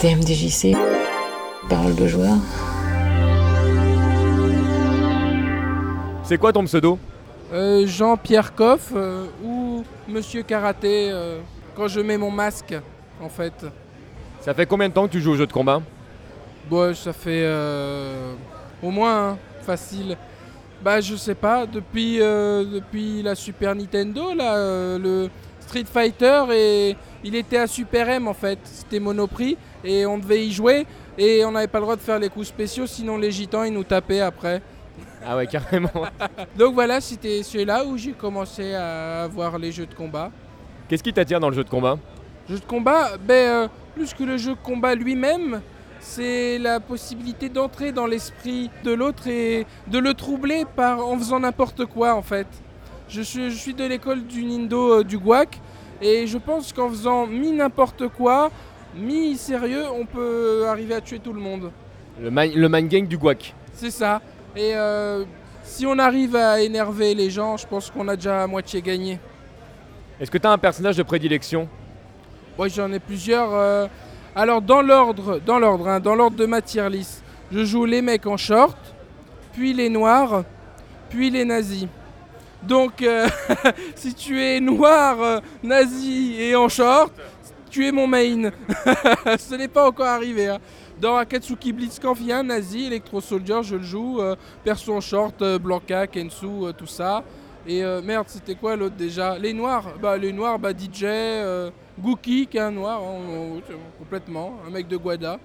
TMDJC, parole de joueur. C'est quoi ton pseudo Euh, Jean-Pierre Coff euh, ou Monsieur Karaté euh, quand je mets mon masque en fait. Ça fait combien de temps que tu joues au jeu de combat Bon, ça fait euh, au moins hein, facile. Bah je sais pas, depuis, euh, depuis la Super Nintendo, là, euh, le Street Fighter, et il était à Super M en fait, c'était Monoprix, et on devait y jouer, et on n'avait pas le droit de faire les coups spéciaux, sinon les gitans ils nous tapaient après. Ah ouais, carrément. Donc voilà, c'était celui-là où j'ai commencé à voir les jeux de combat. Qu'est-ce qui t'attire dans le jeu de combat? Jeu de combat, ben, euh, plus que le jeu de combat lui-même, c'est la possibilité d'entrer dans l'esprit de l'autre et de le troubler par, en faisant n'importe quoi en fait. Je suis, je suis de l'école du Nindo euh, du Guac et je pense qu'en faisant mi n'importe quoi, mi sérieux, on peut arriver à tuer tout le monde. Le, mi- le mind gang du guac. C'est ça. Et euh, si on arrive à énerver les gens, je pense qu'on a déjà à moitié gagné. Est-ce que t'as un personnage de prédilection? Moi j'en ai plusieurs. euh, Alors dans l'ordre, dans l'ordre, hein, dans l'ordre de ma tier list, je joue les mecs en short, puis les noirs, puis les nazis. Donc euh, si tu es noir, nazi et en short, tu es mon main. Ce n'est pas encore arrivé. hein. Dans Akatsuki Blitzkampf, il y a un nazi, Electro Soldier, je le joue. euh, perso en short, euh, Blanca, Kensu, euh, tout ça. Et merde, c'était quoi l'autre déjà? Les noirs Bah les noirs, bah DJ, Gookie qui est un noir, hein, complètement, un mec de Guada.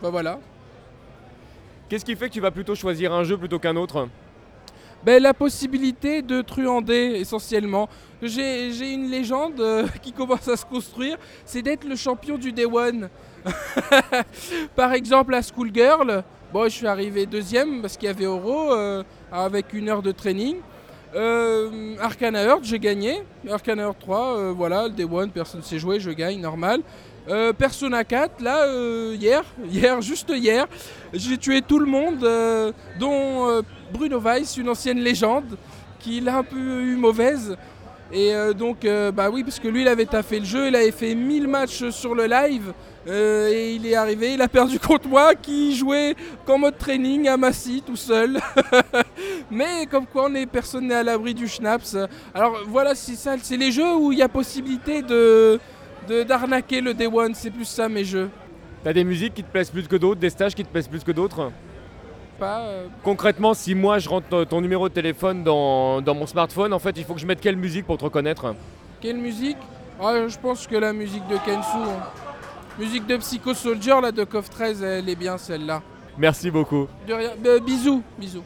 Bah voilà. Qu'est-ce qui fait que tu vas plutôt choisir un jeu plutôt qu'un autre? Ben, la possibilité de truander essentiellement. J'ai une légende euh, qui commence à se construire, c'est d'être le champion du Day One. Par exemple à Schoolgirl, bon, je suis arrivé deuxième parce qu'il y avait Euro euh, avec une heure de training. Euh, Arcana Heart, j'ai gagné. Arcana Heart 3, euh, voilà, le Day One, personne ne sait jouer, je gagne, normal. Euh, Persona 4, là, euh, hier, hier, juste hier, j'ai tué tout le monde, dont Bruno Weiss, une ancienne légende, qui l'a un peu eu mauvaise. Et euh, donc, euh, bah oui, parce que lui, il avait taffé le jeu, il avait fait 1000 matchs sur le live, euh, et il est arrivé, il a perdu contre moi, qui jouait qu'en mode training à Massy, tout seul. Mais comme quoi, on est, personne n'est à l'abri du schnapps. Alors voilà, c'est ça, c'est les jeux où il y a possibilité de d'arnaquer le Day One, c'est plus ça mes jeux. T'as des musiques qui te plaisent plus que d'autres, des stages qui te plaisent plus que d'autres? Pas, euh, Concrètement, si moi je rentre ton numéro de téléphone dans, dans mon smartphone, en fait, il faut que je mette quelle musique pour te reconnaître? Quelle musique? Ah, Je pense que la musique de Kensu. hein. Musique de Psycho Soldier, la de KOF 13, elle est bien celle-là. Merci beaucoup. De rien. Euh, bisous, bisous.